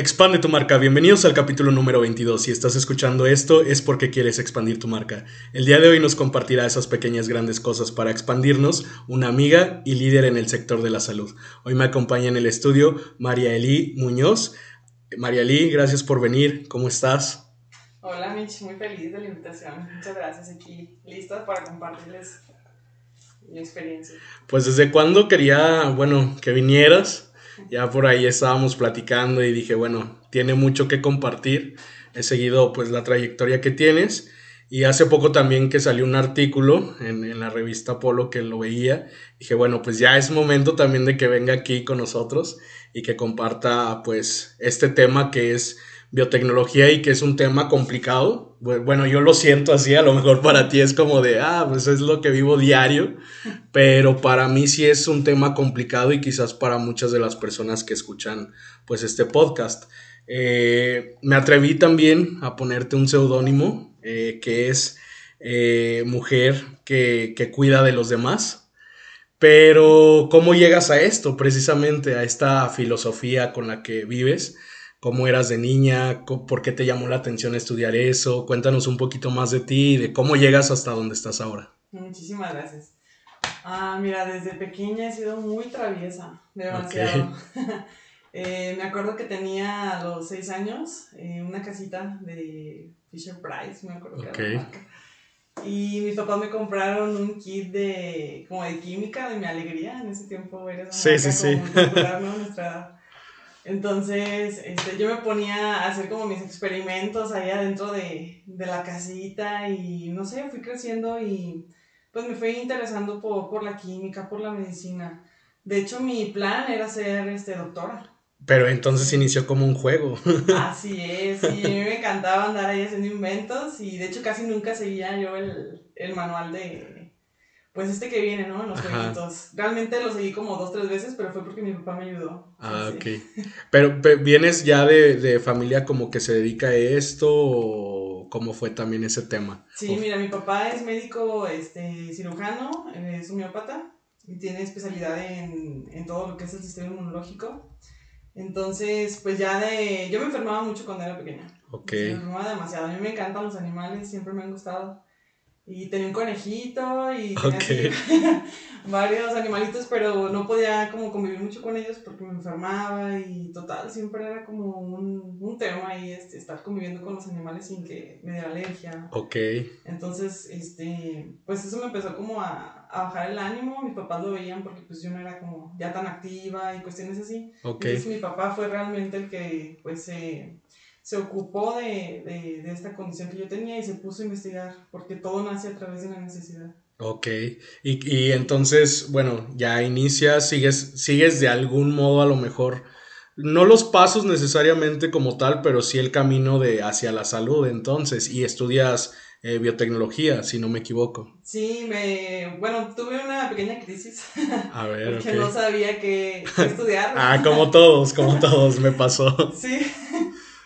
Expande tu marca. Bienvenidos al capítulo número 22. Si estás escuchando esto es porque quieres expandir tu marca. El día de hoy nos compartirá esas pequeñas grandes cosas para expandirnos una amiga y líder en el sector de la salud. Hoy me acompaña en el estudio María Elí Muñoz. María Elí, gracias por venir. ¿Cómo estás? Hola Mitch, muy feliz de la invitación. Muchas gracias aquí, lista para compartirles mi experiencia. Pues desde cuándo quería, bueno, que vinieras ya por ahí estábamos platicando y dije, bueno, tiene mucho que compartir. He seguido pues la trayectoria que tienes y hace poco también que salió un artículo en, en, la revista Polo que lo veía. Dije, bueno, pues ya es momento también de que venga aquí con nosotros y que comparta pues este tema que es biotecnología y que es un tema complicado. Bueno, yo lo siento así, a lo mejor para ti es como de, ah, pues es lo que vivo diario, pero para mí sí es un tema complicado y quizás para muchas de las personas que escuchan pues este podcast. Eh, me atreví también a ponerte un seudónimo eh, que es eh, mujer que, que cuida de los demás. Pero, ¿cómo llegas a esto, precisamente, a esta filosofía con la que vives? Cómo eras de niña, por qué te llamó la atención estudiar eso. Cuéntanos un poquito más de ti y de cómo llegas hasta donde estás ahora. Muchísimas gracias. Ah, mira, desde pequeña he sido muy traviesa, demasiado. eh, me acuerdo que tenía a los seis años eh, una casita de Fisher Price, me acuerdo que era la marca. Y mis papás me compraron un kit de como de química de mi alegría. En ese tiempo era sí, sí, sí. popular, ¿no? Nuestra entonces, este, yo me ponía a hacer como mis experimentos ahí adentro de, de la casita y no sé, fui creciendo y pues me fui interesando por, por la química, por la medicina. De hecho, mi plan era ser este, doctora. Pero entonces inició como un juego. Así es, y a mí me encantaba andar ahí haciendo inventos y de hecho casi nunca seguía yo el, el manual de, pues este que viene, ¿no? En los jueguitos. Realmente lo seguí como dos, tres veces, pero fue porque mi papá me ayudó. Ah, ok. Pero, ¿vienes ya de, de, familia como que se dedica a esto o cómo fue también ese tema? Sí, mira, mi papá es médico este, cirujano, es homeópata y tiene especialidad en, en todo lo que es el sistema inmunológico. Entonces, pues ya de... Yo me enfermaba mucho cuando era pequeña. Ok. Me enfermaba demasiado. A mí me encantan los animales, siempre me han gustado. Y tenía un conejito y tenía varios animalitos, pero no podía como convivir mucho con ellos porque me enfermaba y total, siempre era como un, un tema ahí este, estar conviviendo con los animales sin que me diera alergia. Ok. Entonces, este, pues eso me empezó como a, a bajar el ánimo, mis papás lo veían porque pues yo no era como ya tan activa y cuestiones así. Ok. Entonces mi papá fue realmente el que pues se se ocupó de, de, de, esta condición que yo tenía y se puso a investigar, porque todo nace a través de la necesidad. Ok, y, y entonces, bueno, ya inicias, sigues, sigues de algún modo a lo mejor, no los pasos necesariamente como tal, pero sí el camino de hacia la salud entonces, y estudias eh, biotecnología, si no me equivoco. Sí, me, bueno, tuve una pequeña crisis. A ver, porque no sabía qué estudiar. ah, como todos, como todos, me pasó. Sí.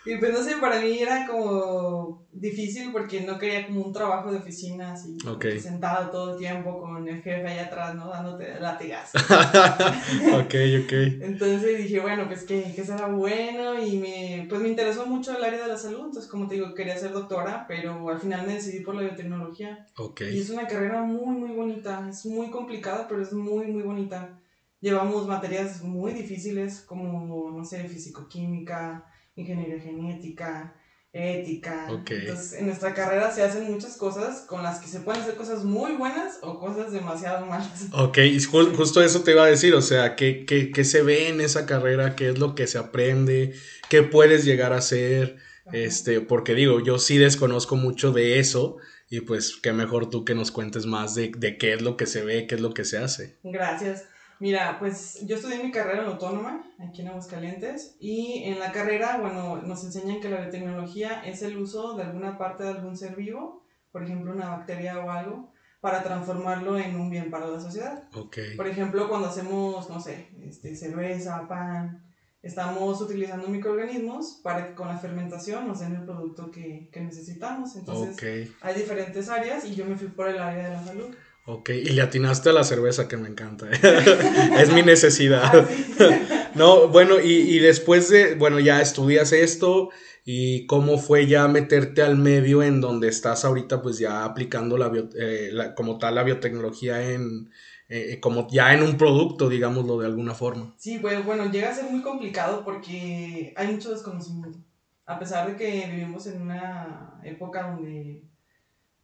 Y pues no sé, para mí era como difícil porque no quería como un trabajo de oficina así, okay. sentado todo el tiempo con el jefe ahí atrás, ¿no? Dándote latigas. ok, ok. Entonces dije, bueno, pues que, que será bueno y me, pues me interesó mucho el área de la salud, entonces como te digo, quería ser doctora, pero al final me decidí por la biotecnología. Ok. Y es una carrera muy, muy bonita, es muy complicada, pero es muy, muy bonita. Llevamos materias muy difíciles como, no sé, físico-química, ingeniería genética, ética. Okay. Entonces, en nuestra carrera se hacen muchas cosas con las que se pueden hacer cosas muy buenas o cosas demasiado malas. Ok, y justo eso te iba a decir, o sea, ¿qué, qué, qué se ve en esa carrera? ¿Qué es lo que se aprende? ¿Qué puedes llegar a hacer? Ajá. Este, porque digo, yo sí desconozco mucho de eso y pues qué mejor tú que nos cuentes más de, de qué es lo que se ve, qué es lo que se hace. Gracias. Mira, pues yo estudié mi carrera en autónoma, aquí en Aguascalientes, y en la carrera, bueno, nos enseñan que la biotecnología es el uso de alguna parte de algún ser vivo, por ejemplo, una bacteria o algo, para transformarlo en un bien para la sociedad. Okay. Por ejemplo, cuando hacemos, no sé, este, cerveza, pan, estamos utilizando microorganismos para que con la fermentación nos den el producto que, que necesitamos. Entonces, okay. hay diferentes áreas y yo me fui por el área de la salud. Ok, y le atinaste a la cerveza que me encanta. es mi necesidad. Ah, no, bueno, y, y, después de, bueno, ya estudias esto y cómo fue ya meterte al medio en donde estás ahorita, pues ya aplicando la, eh, como tal la biotecnología en, eh, como ya en un producto, digámoslo de alguna forma. Sí, pues bueno, llega a ser muy complicado porque hay mucho desconocimiento. A pesar de que vivimos en una época donde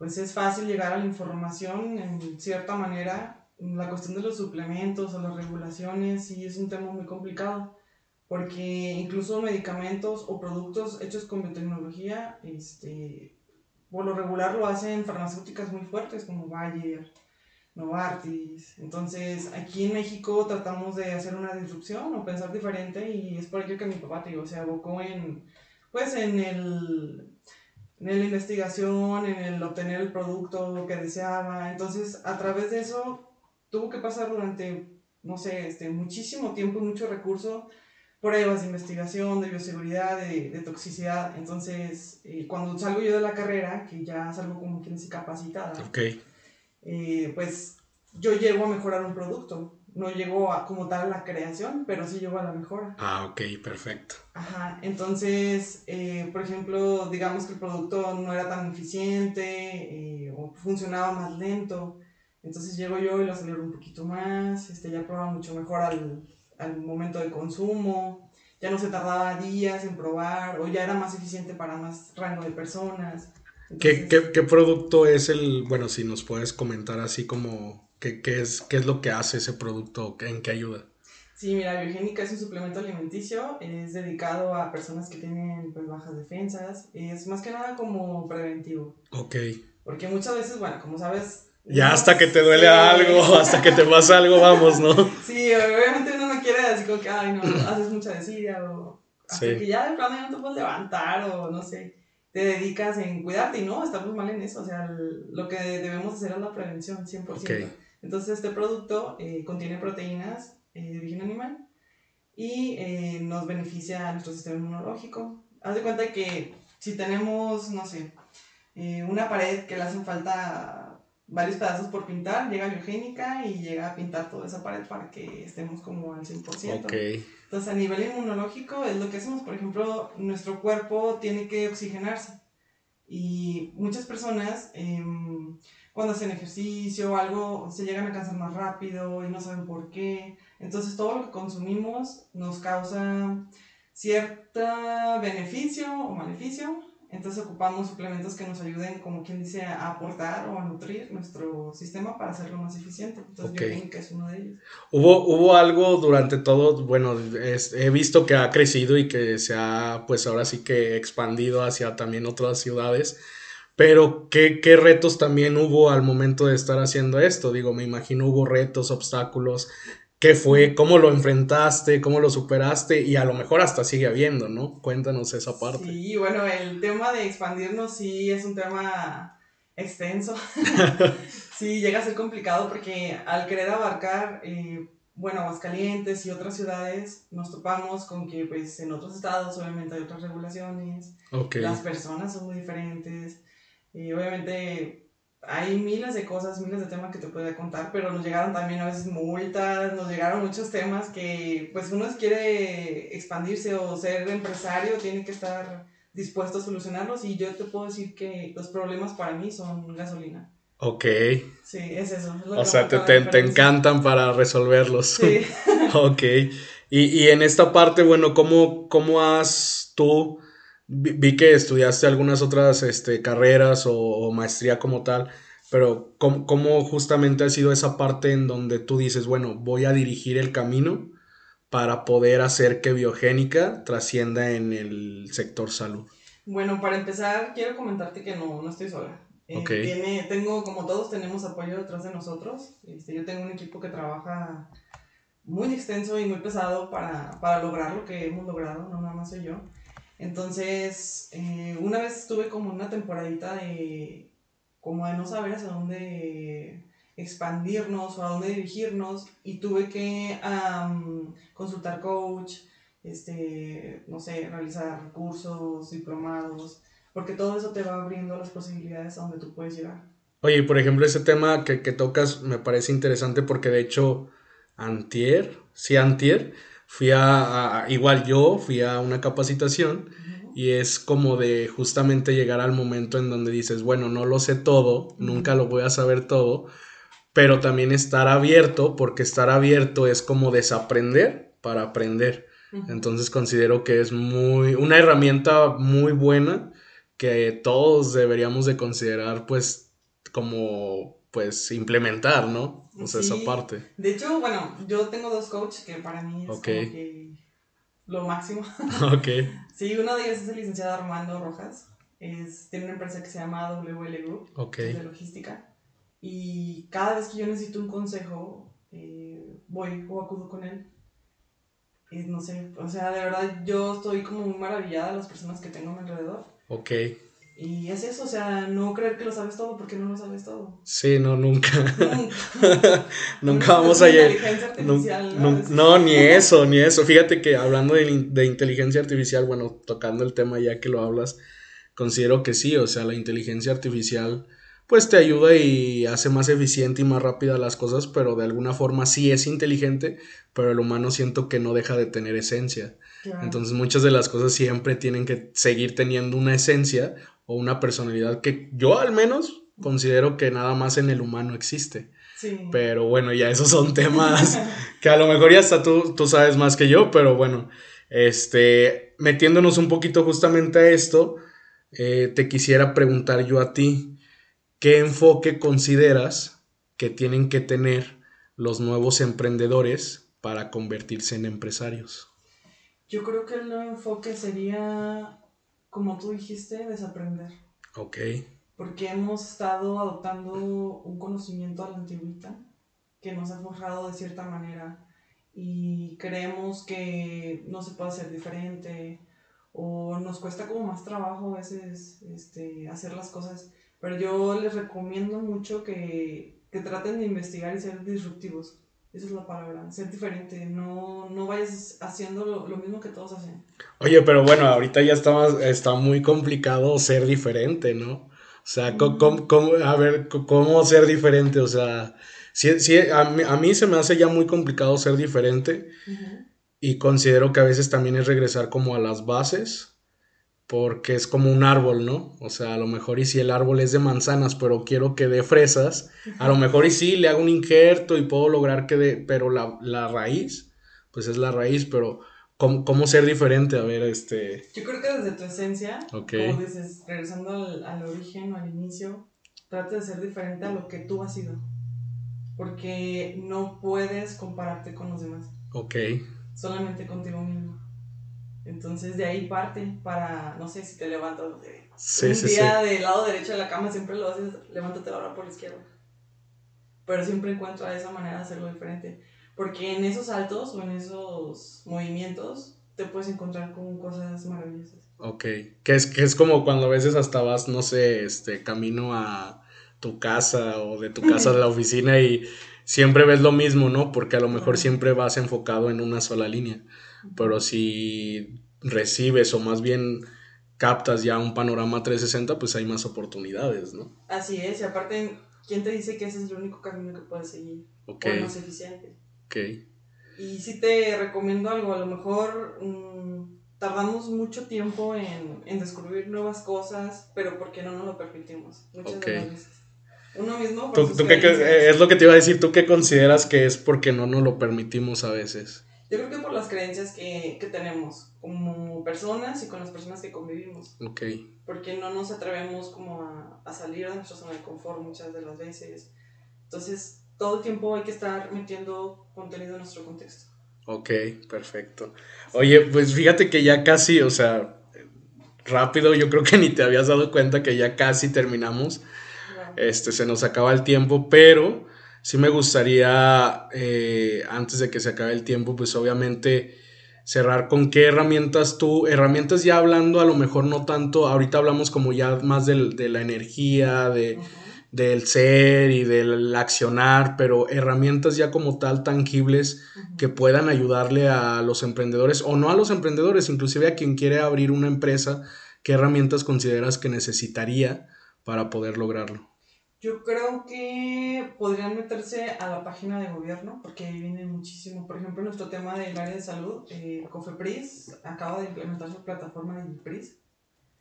pues es fácil llegar a la información en cierta manera, la cuestión de los suplementos o las regulaciones sí es un tema muy complicado porque incluso medicamentos o productos hechos con biotecnología, este, por lo regular lo hacen farmacéuticas muy fuertes como Bayer, Novartis. Entonces, aquí en México tratamos de hacer una disrupción o pensar diferente y es por ello que mi papá, te digo, se abocó en, pues, en el en la investigación, en el obtener el producto que deseaba. Entonces, a través de eso, tuvo que pasar durante, no sé, este, muchísimo tiempo y mucho recurso, pruebas de investigación, de bioseguridad, de, de toxicidad. Entonces, eh, cuando salgo yo de la carrera, que ya salgo como quien se capacitada, okay. Eh, pues yo llego a mejorar un producto. No llego a, como tal la creación, pero sí llego a la mejora. Ah, ok, perfecto. Ajá, entonces, eh, por ejemplo, digamos que el producto no era tan eficiente eh, o funcionaba más lento. Entonces llego yo y lo acelero un poquito más, este, ya probaba mucho mejor al, al momento de consumo, ya no se tardaba días en probar o ya era más eficiente para más rango de personas. ¿Qué, qué, qué, producto es el, bueno, si nos puedes comentar así como qué, qué, es, qué es lo que hace ese producto, en qué ayuda? Sí, mira, Biogénica es un suplemento alimenticio, es dedicado a personas que tienen pues, bajas defensas, es más que nada como preventivo. Ok. Porque muchas veces, bueno, como sabes... Ya hasta que te duele algo, hasta que te pasa algo, vamos, ¿no? sí, obviamente uno no quiere decir como que, ay, no, haces mucha desidia o... Hasta que ya de plano ya no te puedes levantar o no sé te dedicas en cuidarte y no, estamos mal en eso, o sea, lo que debemos hacer es la prevención, 100%. Entonces, este producto eh, contiene proteínas eh, de origen animal y eh, nos beneficia a nuestro sistema inmunológico. Haz de cuenta que si tenemos, no sé, una pared que le hacen falta varios pedazos por pintar, llega biogénica y llega a pintar toda esa pared para que estemos como al 100%. Okay. Entonces, a nivel inmunológico es lo que hacemos. Por ejemplo, nuestro cuerpo tiene que oxigenarse. Y muchas personas, em, cuando hacen ejercicio o algo, se llegan a cansar más rápido y no saben por qué. Entonces, todo lo que consumimos nos causa cierto beneficio o maleficio entonces ocupamos suplementos que nos ayuden, como quien dice, a aportar o a nutrir nuestro sistema para hacerlo más eficiente. Entonces okay. que es uno de ellos. ¿Hubo, hubo algo durante todo, bueno, he visto que ha crecido y que se ha, pues ahora sí que expandido hacia también otras ciudades. Pero, ¿qué, ¿qué, retos también hubo al momento de estar haciendo esto? Digo, me imagino hubo retos, obstáculos qué fue, cómo lo enfrentaste, cómo lo superaste y a lo mejor hasta sigue habiendo, ¿no? Cuéntanos esa parte. Sí, bueno, el tema de expandirnos sí es un tema extenso. sí, llega a ser complicado porque al querer abarcar, eh, bueno, Aguascalientes y otras ciudades, nos topamos con que pues en otros estados obviamente hay otras regulaciones, las personas son muy diferentes, y obviamente hay miles de cosas, miles de temas que te podría contar, pero nos llegaron también a veces multas, nos llegaron muchos temas que pues uno quiere expandirse o ser empresario, tiene que estar dispuesto a solucionarlos y yo te puedo decir que los problemas para mí son gasolina. Ok. Sí, es eso. o sea, te, te, encantan para resolverlos. Sí. ok. Y, y, en esta parte, bueno, ¿cómo, cómo has tú vi, que estudiaste algunas otras este, carreras o, maestría como tal, pero ¿cómo, justamente ha sido esa parte en donde tú dices, bueno, voy a dirigir el camino para poder hacer que biogénica trascienda en el sector salud? Bueno, para empezar, quiero comentarte que no, no estoy sola. Eh, tiene, tengo, como todos tenemos apoyo detrás de nosotros. Este, yo tengo un equipo que trabaja muy extenso y muy pesado para, para lograr lo que hemos logrado, no nada más soy yo. Entonces, eh, una vez estuve como una temporadita de, como de no saber hacia dónde expandirnos o a dónde dirigirnos y tuve que consultar coach, este, no sé, realizar cursos, diplomados, porque todo eso te va abriendo las posibilidades a donde tú puedes llegar. Oye, por ejemplo, ese tema que, que tocas me parece interesante porque de hecho, antier, sí, antier, fui a, igual yo fui a una capacitación y es como de justamente llegar al momento en donde dices, bueno, no lo sé todo, nunca lo voy a saber todo, pero también estar abierto, porque estar abierto es como desaprender para aprender. Entonces considero que es muy una herramienta muy buena que todos deberíamos de considerar pues como pues implementar, ¿no? O sea, esa parte. De hecho, bueno, yo tengo dos coaches que para mí es como que lo máximo. ok. sí, uno de ellos es el licenciado Armando Rojas. Es, tiene una empresa que se llama WL Group de logística. Y cada vez que yo necesito un consejo, eh, voy o acudo con él. Y no sé, o sea, de verdad yo estoy como muy maravillada de las personas que tengo a mi alrededor. Ok. Y es eso, o sea, no creer que lo sabes todo porque no lo sabes todo. Sí, no, nunca. nunca vamos a llegar. No, no, ni eso, ni eso. Fíjate que hablando de, de, inteligencia artificial, bueno, tocando el tema ya que lo hablas, considero que sí, o sea, la inteligencia artificial pues te ayuda y hace más eficiente y más rápida las cosas, pero de alguna forma sí es inteligente, pero el humano siento que no deja de tener esencia. Entonces muchas de las cosas siempre tienen que seguir teniendo una esencia o una personalidad que yo al menos considero que nada más en el humano existe. Pero bueno, ya esos son temas que a lo mejor ya hasta tú, tú sabes más que yo, pero bueno, este, metiéndonos un poquito justamente a esto, eh, te quisiera preguntar yo a ti, ¿qué enfoque consideras que tienen que tener los nuevos emprendedores para convertirse en empresarios? Yo creo que el nuevo enfoque sería, como tú dijiste, desaprender. Ok. Porque hemos estado adoptando un conocimiento a la antigüita que nos ha forjado de cierta manera y creemos que no se puede hacer diferente o nos cuesta como más trabajo a veces este, hacer las cosas pero yo les recomiendo mucho que, traten de investigar y ser disruptivos. Esa es la palabra, ser diferente, no, no vayas haciendo lo, mismo que todos hacen. Oye, pero bueno, ahorita ya está, está muy complicado ser diferente, ¿no? O sea, ¿cómo, a ver, ¿cómo ser diferente? O sea, sí, sí, a, mí, se me hace ya muy complicado ser diferente y considero que a veces también es regresar como a las bases porque es como un árbol, ¿no? O sea, a lo mejor y si el árbol es de manzanas, pero quiero que dé fresas, a lo mejor y sí le hago un injerto y puedo lograr que dé, pero la, raíz, pues es la raíz, pero ¿cómo, ser diferente? A ver, este... Yo creo que desde tu esencia, como dices, regresando al, al origen o al inicio, trata de ser diferente a lo que tú has sido, porque no puedes compararte con los demás. Ok. Solamente contigo mismo. Entonces de ahí parte para, no sé si te levantas un día del lado derecho de la cama, siempre lo haces, levántate ahora por la izquierda. Pero siempre encuentra esa manera de hacerlo diferente. Porque en esos saltos o en esos movimientos te puedes encontrar con cosas maravillosas. Ok, que es, que es como cuando a veces hasta vas, no sé, este, camino a tu casa o de tu casa a la oficina y siempre ves lo mismo, ¿no? Porque a lo mejor siempre vas enfocado en una sola línea pero si recibes o más bien captas ya un panorama 360, pues hay más oportunidades, ¿no? Así es, y aparte, ¿quién te dice que ese es el único camino que puedes seguir? Ok. O más eficiente. Ok. Y sí te recomiendo algo, a lo mejor mm, tardamos mucho tiempo en, descubrir nuevas cosas, pero porque no nos lo permitimos, muchas veces. Uno mismo. ¿Tú, tú qué, es lo que te iba a decir, ¿tú qué consideras que es porque no nos lo permitimos a veces? Yo creo que por las creencias que, que tenemos como personas y con las personas que convivimos. Ok. Porque no nos atrevemos como a, a salir de nuestra zona de confort muchas de las veces. Entonces, todo el tiempo hay que estar metiendo contenido en nuestro contexto. Ok, perfecto. Oye, pues fíjate que ya casi, o sea, rápido, yo creo que ni te habías dado cuenta que ya casi terminamos. Este, se nos acaba el tiempo, pero sí me gustaría, eh, antes de que se acabe el tiempo, pues obviamente cerrar con qué herramientas tú, herramientas ya hablando a lo mejor no tanto, ahorita hablamos como ya más de la energía, de, del ser y del accionar, pero herramientas ya como tal tangibles que puedan ayudarle a los emprendedores o no a los emprendedores, inclusive a quien quiere abrir una empresa, ¿qué herramientas consideras que necesitaría para poder lograrlo? Yo creo que podrían meterse a la página de gobierno, porque ahí viene muchísimo. Por ejemplo, nuestro tema del área de salud, eh, COFEPRIS acaba de implementar su plataforma de DigiPris.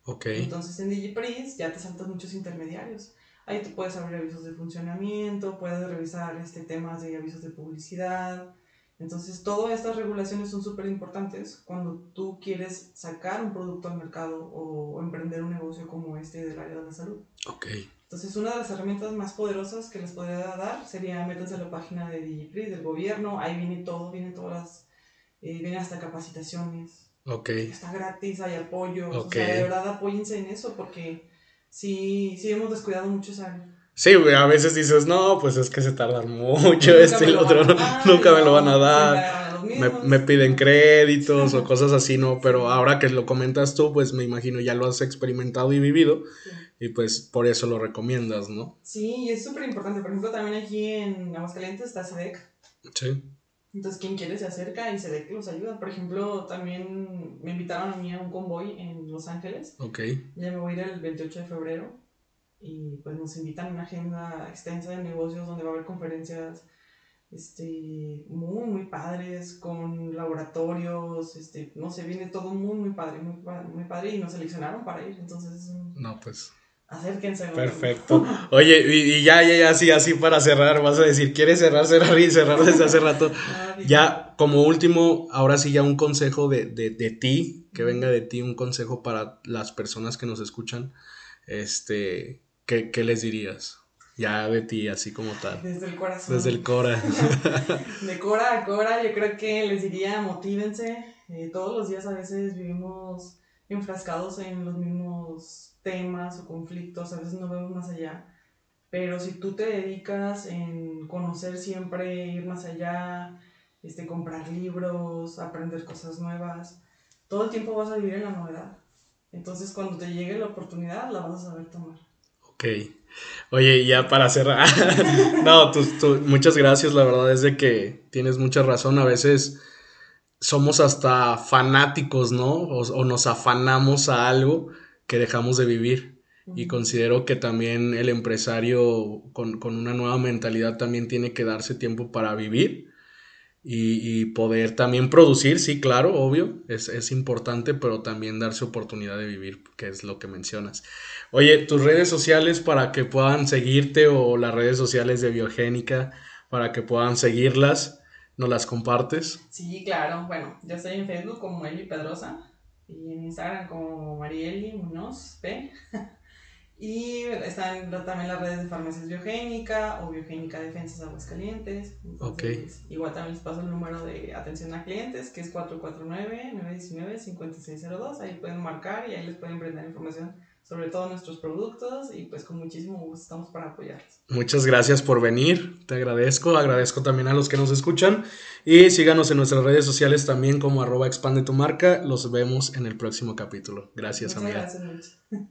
Ok. Entonces en DigiPris ya te saltas muchos intermediarios. Ahí tú puedes abrir avisos de funcionamiento, puedes revisar este, temas de avisos de publicidad. Entonces, todas estas regulaciones son súper importantes cuando tú quieres sacar un producto al mercado o, emprender un negocio como este del área de la salud. Ok. Entonces, una de las herramientas más poderosas que les podría dar sería métanse a la página de DigiPris, del gobierno, ahí viene todo, vienen todas las, eh, vienen hasta capacitaciones. Ok. Está gratis, hay apoyo. O sea, de verdad apóyense en eso porque sí, sí hemos descuidado mucho esa área. Sí, güey, a veces dices, no, pues es que se tardan mucho, este y el otro, nunca me lo van a dar, me, me, piden créditos o cosas así, ¿no? Pero ahora que lo comentas tú, pues me imagino ya lo has experimentado y vivido, y pues por eso lo recomiendas, ¿no? Sí, y es súper importante, por ejemplo, también aquí en Aguascalientes está SEDEC. Sí. Entonces, quien quiere se acerca y SEDEC los ayuda. Por ejemplo, también me invitaron a mí a un convoy en Los Ángeles. Ok. Ya me voy a ir el 28 de febrero y pues nos invitan a una agenda extensa de negocios donde va a haber conferencias este, muy, muy padres, con laboratorios, este, no sé, viene todo muy, muy padre, muy, muy padre y nos seleccionaron para ir, entonces... No, pues... Acérquense. Perfecto. Oye, y, ya, ya, ya, así, así para cerrar, vas a decir, ¿quieres cerrar, cerrar y cerrar desde hace rato? ya, como último, ahora sí ya un consejo de, de, de ti, que venga de ti, un consejo para las personas que nos escuchan, este, ¿qué, les dirías? Ya de ti, así como tal. Desde el corazón. Desde el cora. de cora a cora, yo creo que les diría, motívense. Eh, todos los días a veces vivimos enfrascados en los mismos temas o conflictos, a veces no vemos más allá. Pero si tú te dedicas en conocer siempre, ir más allá, este, comprar libros, aprender cosas nuevas, todo el tiempo vas a vivir en la novedad. Entonces cuando te llegue la oportunidad, la vas a saber tomar. Ok. Oye, ya para cerrar. no, muchas gracias. La verdad es de que tienes mucha razón. A veces somos hasta fanáticos, ¿no? O, nos afanamos a algo que dejamos de vivir. Y considero que también el empresario con, con, una nueva mentalidad también tiene que darse tiempo para vivir y, poder también producir, sí, claro, obvio, es, importante, pero también darse oportunidad de vivir, que es lo que mencionas. Oye, tus redes sociales para que puedan seguirte o las redes sociales de Biogénica para que puedan seguirlas, ¿nos las compartes? Sí, claro, bueno, yo estoy en Facebook como Eli Pedrosa y en Instagram como Marieli Muñoz P. Y están también las redes de farmacias biogénica o biogénica defensas aguascalientes. Entonces, Igual también les paso el número de atención a clientes que es 449-919-5602. Ahí pueden marcar y ahí les pueden brindar información sobre todos nuestros productos y pues con muchísimo gusto estamos para apoyarlos. Muchas gracias por venir, te agradezco, agradezco también a los que nos escuchan y síganos en nuestras redes sociales también como arroba expande tu marca, los vemos en el próximo capítulo. Gracias Muchas Gracias mucho.